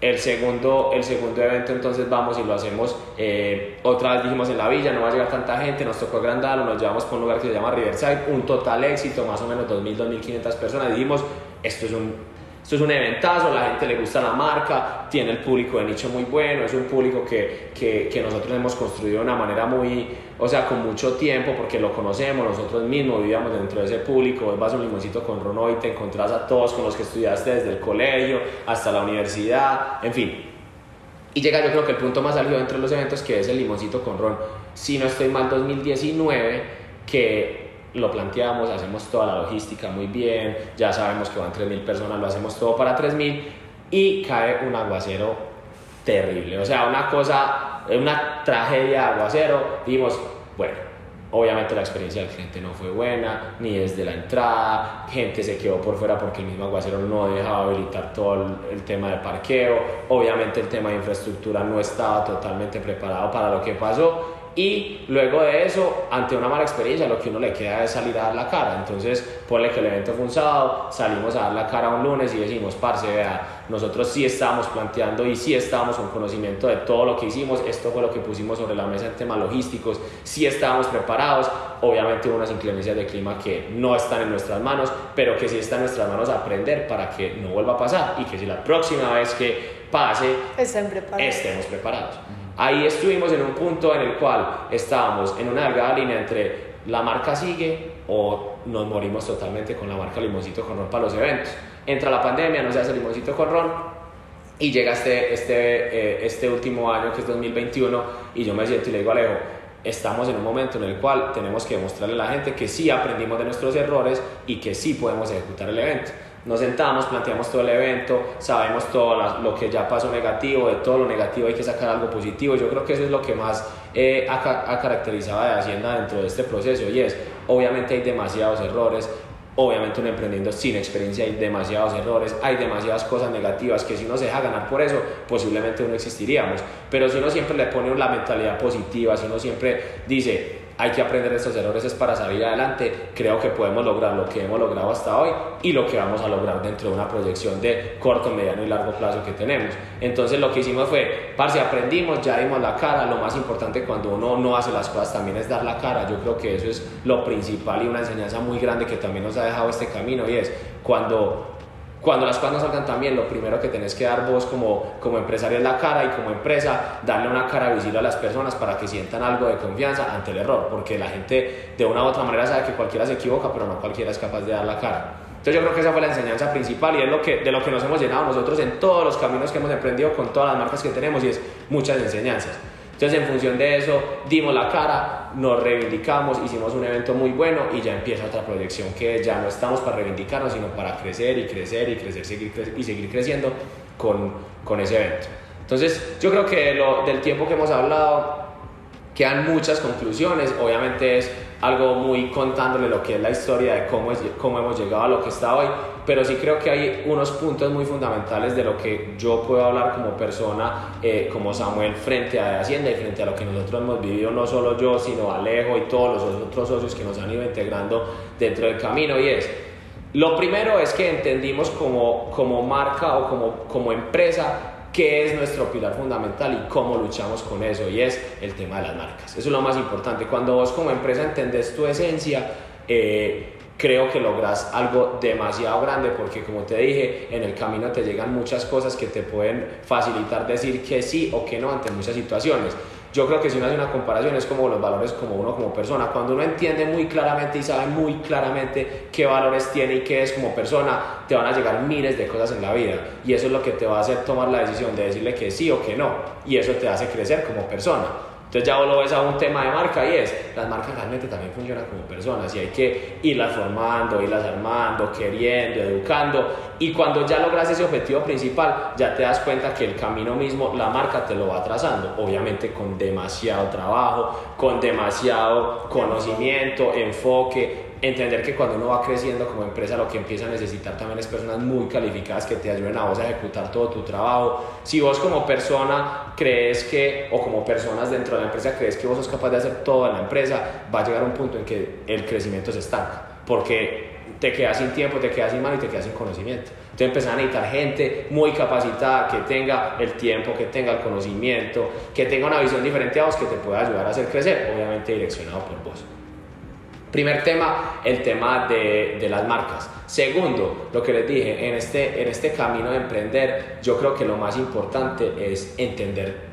El segundo, el segundo evento entonces vamos y lo hacemos, eh, otra vez dijimos en la villa, no va a llegar tanta gente, nos tocó agrandarlo, nos llevamos por un lugar que se llama Riverside, un total éxito, más o menos 2.000, 2.500 personas, dijimos, esto es un esto es un eventazo, la gente le gusta la marca, tiene el público de nicho muy bueno, es un público que, que, que, nosotros hemos construido de una manera muy, o sea, con mucho tiempo, porque lo conocemos, nosotros mismos vivíamos dentro de ese público, vas a un limoncito con Ron y te encontrás a todos con los que estudiaste desde el colegio hasta la universidad, en fin. Y llega yo creo que el punto más álgido entre los eventos, que es el limoncito con Ron. Si no estoy mal, 2019, que lo planteamos, hacemos toda la logística muy bien, ya sabemos que van 3.000 personas, lo hacemos todo para 3.000 y cae un aguacero terrible, o sea, una cosa, una tragedia de aguacero, dijimos, bueno, Obviamente la experiencia del cliente no fue buena, ni desde la entrada, gente se quedó por fuera porque el mismo aguacero no dejaba habilitar todo el, el, tema de parqueo, obviamente el tema de infraestructura no estaba totalmente preparado para lo que pasó y luego de eso, ante una mala experiencia, lo que uno le queda es salir a dar la cara. Entonces, ponle que el evento fue un sábado, salimos a dar la cara un lunes y decimos, parce, vea, nosotros sí estábamos planteando y sí estábamos con conocimiento de todo lo que hicimos, esto fue lo que pusimos sobre la mesa en temas logísticos, sí estábamos preparados, obviamente hubo unas inclemencias de clima que no están en nuestras manos, pero que sí está en nuestras manos aprender para que no vuelva a pasar y que si la próxima vez que pase, preparados. estemos preparados. Ahí estuvimos en un punto en el cual estábamos en una delgada línea entre la marca sigue o nos morimos totalmente con la marca Limoncito con Ron para los eventos. Entra la pandemia, no se hace Limoncito con Ron y llega este, este, eh, este último año que es 2021 y yo me siento y le digo a Alejo, estamos en un momento en el cual tenemos que demostrarle a la gente que sí aprendimos de nuestros errores y que sí podemos ejecutar el evento. Nos sentamos, planteamos todo el evento, sabemos todo lo que ya pasó negativo, de todo lo negativo hay que sacar algo positivo. Yo creo que eso es lo que más eh, ha, ha caracterizado a Hacienda dentro de este proceso y es, obviamente hay demasiados errores, obviamente un emprendiendo sin experiencia hay demasiados errores, hay demasiadas cosas negativas que si uno se deja ganar por eso, posiblemente no existiríamos. Pero si uno siempre le pone la mentalidad positiva, si uno siempre dice, hay que aprender estos errores es para salir adelante. Creo que podemos lograr lo que hemos logrado hasta hoy y lo que vamos a lograr dentro de una proyección de corto, mediano y largo plazo que tenemos. Entonces lo que hicimos fue, parce, aprendimos, ya dimos la cara. Lo más importante cuando uno no hace las cosas también es dar la cara. Yo creo que eso es lo principal y una enseñanza muy grande que también nos ha dejado este camino y es cuando cuando las cosas no salgan tan bien, lo primero que tenés que dar vos como, como empresario es la cara y como empresa darle una cara visible a las personas para que sientan algo de confianza ante el error, porque la gente de una u otra manera sabe que cualquiera se equivoca, pero no cualquiera es capaz de dar la cara. Entonces yo creo que esa fue la enseñanza principal y es lo que, de lo que nos hemos llenado nosotros en todos los caminos que hemos emprendido con todas las marcas que tenemos y es muchas enseñanzas. Entonces, en función de eso, dimos la cara, nos reivindicamos, hicimos un evento muy bueno y ya empieza otra proyección que ya no estamos para reivindicarnos, sino para crecer y crecer y crecer seguir y seguir creciendo con, con ese evento. Entonces, yo creo que lo, del tiempo que hemos hablado, quedan muchas conclusiones. Obviamente es algo muy contándole lo que es la historia de cómo, es, cómo hemos llegado a lo que está hoy, pero sí creo que hay unos puntos muy fundamentales de lo que yo puedo hablar como persona, eh, como Samuel, frente a Hacienda y frente a lo que nosotros hemos vivido, no solo yo, sino Alejo y todos los otros socios que nos han ido integrando dentro del camino. Y es, lo primero es que entendimos como, como marca o como, como empresa qué es nuestro pilar fundamental y cómo luchamos con eso, y es el tema de las marcas. Eso es lo más importante. Cuando vos como empresa entendés tu esencia, eh, creo que logras algo demasiado grande porque como te dije, en el camino te llegan muchas cosas que te pueden facilitar decir que sí o que no ante muchas situaciones. Yo creo que si uno hace una comparación es como los valores como uno como persona. Cuando uno entiende muy claramente y sabe muy claramente qué valores tiene y qué es como persona, te van a llegar miles de cosas en la vida. Y eso es lo que te va a hacer tomar la decisión de decirle que sí o que no. Y eso te hace crecer como persona. Entonces ya vos lo ves a un tema de marca y es, las marcas realmente también funcionan como personas y hay que irlas formando, irlas armando, queriendo, educando y cuando ya logras ese objetivo principal ya te das cuenta que el camino mismo, la marca te lo va trazando, obviamente con demasiado trabajo, con demasiado conocimiento, enfoque, entender que cuando uno va creciendo como empresa lo que empieza a necesitar también es personas muy calificadas que te ayuden a vos a ejecutar todo tu trabajo. Si vos como persona crees que, o como personas dentro de la empresa crees que vos sos capaz de hacer todo en la empresa, va a llegar un punto en que el crecimiento se estanca, porque te quedas sin tiempo, te quedas sin mano y te quedas sin conocimiento. Entonces empezar a necesitar gente muy capacitada, que tenga el tiempo, que tenga el conocimiento, que tenga una visión diferente a vos, que te pueda ayudar a hacer crecer, obviamente direccionado por vos. Primer tema, el tema de, de, las marcas. Segundo, lo que les dije, en este, en este camino de emprender, yo creo que lo más importante es entender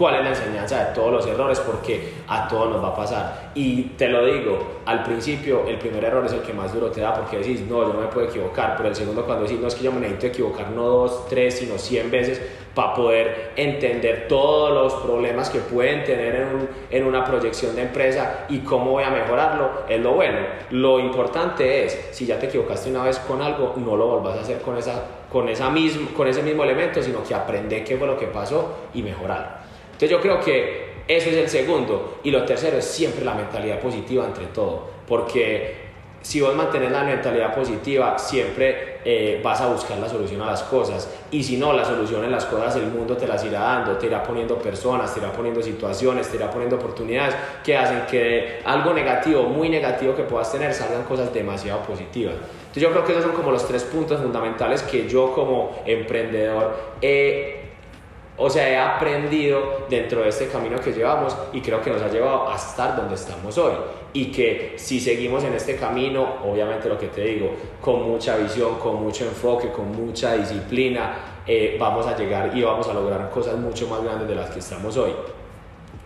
cuál es la enseñanza de todos los errores, porque a todos nos va a pasar. Y te lo digo, al principio el primer error es el que más duro te da, porque decís, no, yo no me puedo equivocar, pero el segundo cuando decís, no es que yo me necesito equivocar no dos, tres, sino cien veces para poder entender todos los problemas que pueden tener en, un, en una proyección de empresa y cómo voy a mejorarlo, es lo bueno. Lo importante es, si ya te equivocaste una vez con algo, no lo volvás a hacer con, esa, con, esa mismo, con ese mismo elemento, sino que aprende qué fue lo que pasó y mejorarlo. Entonces yo creo que Eso es el segundo. Y lo tercero es siempre la mentalidad positiva entre todo, porque si vos mantienes la mentalidad positiva, siempre eh, vas a buscar la solución a las cosas. Y si no, la solución en las cosas el mundo te las irá dando, te irá poniendo personas, te irá poniendo situaciones, te irá poniendo oportunidades que hacen que algo negativo, muy negativo que puedas tener, salgan cosas demasiado positivas. Entonces yo creo que esos son como los tres puntos fundamentales que yo como emprendedor he o sea, he aprendido dentro de este camino que llevamos y creo que nos ha llevado a estar donde estamos hoy. Y que si seguimos en este camino, obviamente lo que te digo, con mucha visión, con mucho enfoque, con mucha disciplina, eh, vamos a llegar y vamos a lograr cosas mucho más grandes de las que estamos hoy.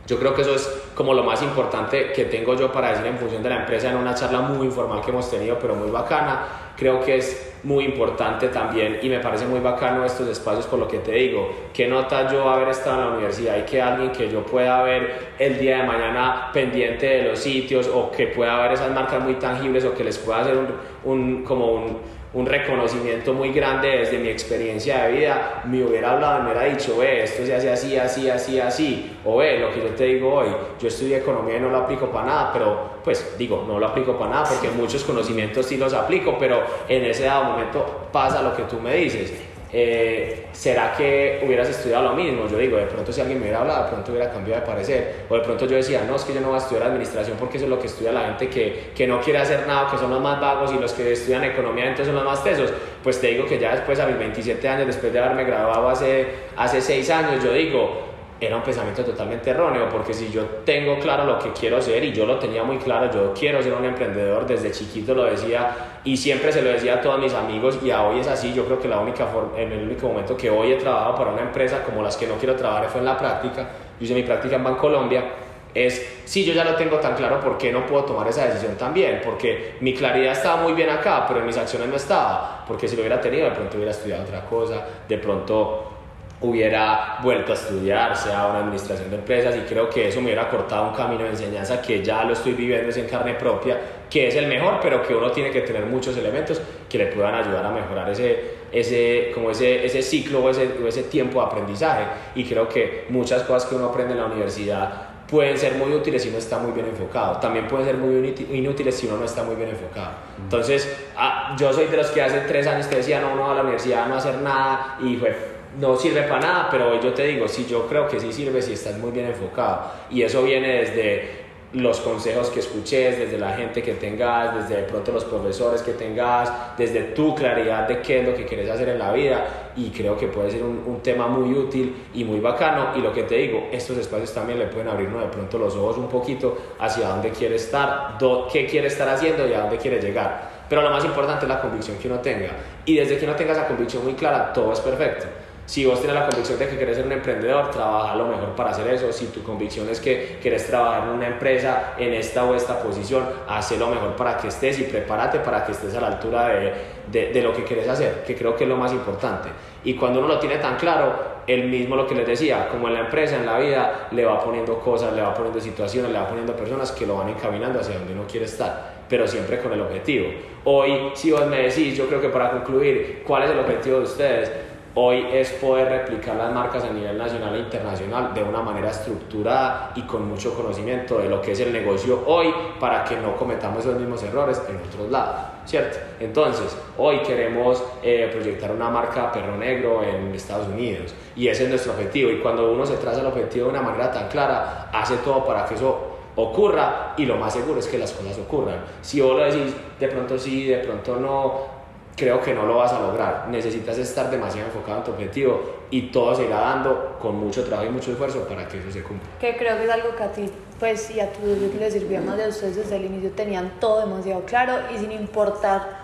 Yo creo que eso es como lo más importante que tengo yo para decir en función de la empresa en una charla muy informal que hemos tenido, pero muy bacana. Creo que es muy importante también y me parece muy bacano estos espacios por lo que te digo. ¿Qué nota yo haber estado en la universidad y que alguien que yo pueda ver el día de mañana pendiente de los sitios o que pueda ver esas marcas muy tangibles o que les pueda hacer un, un como un un reconocimiento muy grande desde mi experiencia de vida, me hubiera hablado y me hubiera dicho, ve, esto se hace así, así, así, así, o ve, lo que yo te digo hoy, yo estudié economía y no lo aplico para nada, pero pues digo, no lo aplico para nada porque muchos conocimientos sí los aplico, pero en ese dado momento pasa lo que tú me dices eh, ¿será que hubieras estudiado lo mismo? Yo digo, de pronto si alguien me hubiera hablado, de pronto hubiera cambiado de parecer. O de pronto yo decía, no, es que yo no voy a estudiar administración porque eso es lo que estudia la gente que, que no quiere hacer nada, que son los más vagos y los que estudian economía entonces son los más tesos. Pues te digo que ya después, a mis 27 años, después de haberme graduado hace, hace 6 años, yo digo, era un pensamiento totalmente erróneo, porque si yo tengo claro lo que quiero ser y yo lo tenía muy claro, yo quiero ser un emprendedor, desde chiquito lo decía y siempre se lo decía a todos mis amigos y a hoy es así, yo creo que la única forma, en el único momento que hoy he trabajado para una empresa como las que no quiero trabajar fue en la práctica, yo hice mi práctica en Bancolombia, es si yo ya lo tengo tan claro, ¿por qué no puedo tomar esa decisión también? Porque mi claridad estaba muy bien acá, pero en mis acciones no estaba, porque si lo hubiera tenido, de pronto hubiera estudiado otra cosa, de pronto hubiera vuelto a estudiar, sea una administración de empresas, y creo que eso me hubiera cortado un camino de enseñanza que ya lo estoy viviendo en carne propia, que es el mejor, pero que uno tiene que tener muchos elementos que le puedan ayudar a mejorar ese, ese, como ese, ese ciclo o ese, ese tiempo de aprendizaje. Y creo que muchas cosas que uno aprende en la universidad pueden ser muy útiles si uno está muy bien enfocado. También pueden ser muy inútiles si uno no está muy bien enfocado. Entonces, ah, yo soy de los que hace tres años te decía, no, uno va a la universidad no hacer nada y fue no sirve para nada, pero yo te digo, sí, yo creo que sí sirve si estás muy bien enfocado. Y eso viene desde los consejos que escuches, desde la gente que tengas, desde de pronto los profesores que tengas, desde tu claridad de qué es lo que quieres hacer en la vida. Y creo que puede ser un, tema muy útil y muy bacano. Y lo que te digo, estos espacios también le pueden abrirnos de pronto los ojos un poquito hacia dónde quiere estar, qué quiere estar haciendo y a dónde quiere llegar. Pero lo más importante es la convicción que uno tenga. Y desde que uno tenga esa convicción muy clara, todo es perfecto. Si vos tienes la convicción de que quieres ser un emprendedor, trabaja lo mejor para hacer eso. Si tu convicción es que quieres trabajar en una empresa en esta o esta posición, haz lo mejor para que estés y prepárate para que estés a la altura de, de, lo que quieres hacer, que creo que es lo más importante. Y cuando uno lo tiene tan claro, él mismo lo que les decía, como en la empresa, en la vida, le va poniendo cosas, le va poniendo situaciones, le va poniendo personas que lo van encaminando hacia donde uno quiere estar pero siempre con el objetivo. Hoy, si vos me decís, yo creo que para concluir, ¿cuál es el objetivo de ustedes? Hoy es poder replicar las marcas a nivel nacional e internacional de una manera estructurada y con mucho conocimiento de lo que es el negocio hoy para que no cometamos los mismos errores en otros lados, ¿cierto? Entonces, hoy queremos eh, proyectar una marca perro negro en Estados Unidos y ese es nuestro objetivo y cuando uno se traza el objetivo de una manera tan clara, hace todo para que eso ocurra y lo más seguro es que las cosas ocurran. Si vos lo decís, de pronto sí, de pronto no, creo que no lo vas a lograr. Necesitas estar demasiado enfocado en tu objetivo y todo se irá dando con mucho trabajo y mucho esfuerzo para que eso se cumpla. Que creo que es algo que a ti, pues, y a tu les sirvió más de ustedes desde el inicio, tenían todo demasiado claro y sin importar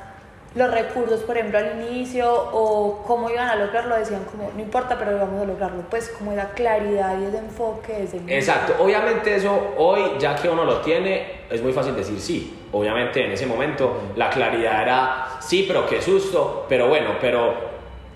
los recursos, por ejemplo, al inicio o cómo iban a lograrlo, decían como, no importa, pero vamos a lograrlo, pues como esa claridad y ese enfoque desde el Exacto, obviamente eso hoy, ya que uno lo tiene, es muy fácil decir sí. Obviamente en ese momento la claridad era sí, pero qué susto, pero bueno, pero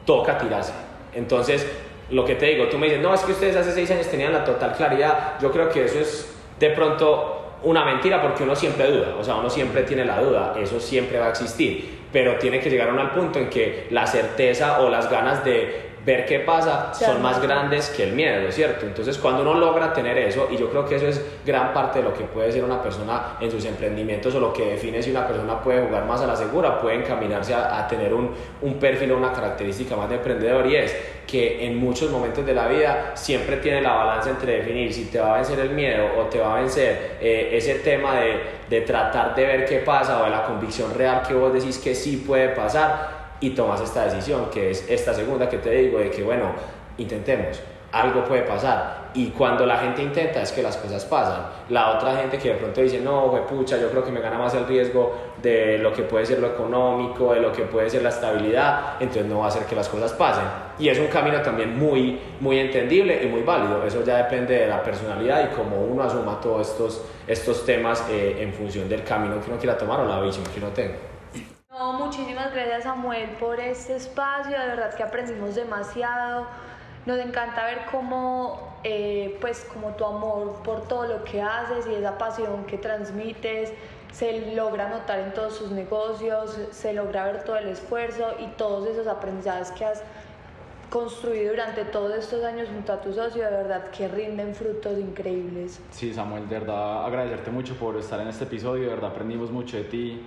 toca tirarse. Entonces, lo que te digo, tú me dices, no, es que ustedes hace seis años tenían la total claridad, yo creo que eso es de pronto una mentira porque uno siempre duda, o sea, uno siempre tiene la duda, eso siempre va a existir, pero tiene que llegar a un punto en que la certeza o las ganas de, ver qué pasa son más grandes que el miedo, ¿cierto? Entonces cuando uno logra tener eso, y yo creo que eso es gran parte de lo que puede ser una persona en sus emprendimientos o lo que define si una persona puede jugar más a la segura, puede encaminarse a, tener un, un perfil o una característica más de emprendedor y es que en muchos momentos de la vida siempre tiene la balanza entre definir si te va a vencer el miedo o te va a vencer eh, ese tema de, de tratar de ver qué pasa o de la convicción real que vos decís que sí puede pasar y tomas esta decisión, que es esta segunda que te digo, de que bueno, intentemos, algo puede pasar. Y cuando la gente intenta es que las cosas pasan. La otra gente que de pronto dice, no, pucha, yo creo que me gana más el riesgo de lo que puede ser lo económico, de lo que puede ser la estabilidad, entonces no va a hacer que las cosas pasen. Y es un camino también muy, muy entendible y muy válido. Eso ya depende de la personalidad y cómo uno asuma todos estos, estos temas eh, en función del camino que uno quiera tomar o la visión que uno tenga. No, muchísimas gracias Samuel por este espacio, de verdad que aprendimos demasiado. Nos encanta ver cómo, eh, pues, como tu amor por todo lo que haces y esa pasión que transmites se logra notar en todos sus negocios, se logra ver todo el esfuerzo y todos esos aprendizajes que has construido durante todos estos años junto a tu socio, de verdad que rinden frutos increíbles. Sí, Samuel, de verdad agradecerte mucho por estar en este episodio, de verdad aprendimos mucho de ti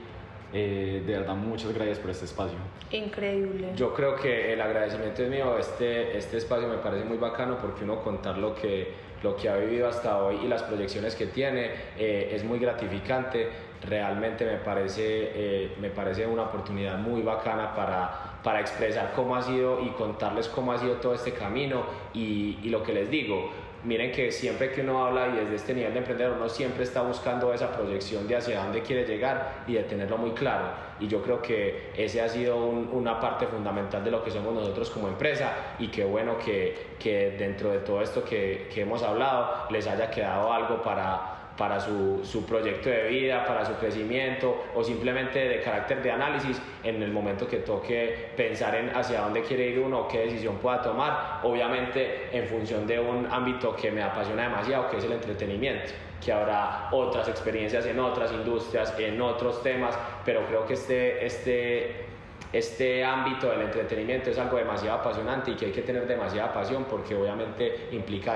eh, de verdad, muchas gracias por este espacio. Increíble. Yo creo que el agradecimiento es mío. Este, este espacio me parece muy bacano porque uno contar lo que, lo que ha vivido hasta hoy y las proyecciones que tiene eh, es muy gratificante. Realmente me parece, eh, me parece una oportunidad muy bacana para, para expresar cómo ha sido y contarles cómo ha sido todo este camino y, y lo que les digo miren que siempre que uno habla y desde este nivel de emprendedor, uno siempre está buscando esa proyección de hacia dónde quiere llegar y de tenerlo muy claro. Y yo creo que ese ha sido una parte fundamental de lo que somos nosotros como empresa y qué bueno que, que dentro de todo esto que, que hemos hablado les haya quedado algo para para su, su, proyecto de vida, para su crecimiento o simplemente de carácter de análisis en el momento que toque pensar en hacia dónde quiere ir uno qué decisión pueda tomar, obviamente en función de un ámbito que me apasiona demasiado, que es el entretenimiento que habrá otras experiencias en otras industrias, en otros temas, pero creo que este, este, este ámbito del entretenimiento es algo demasiado apasionante y que hay que tener demasiada pasión porque obviamente implica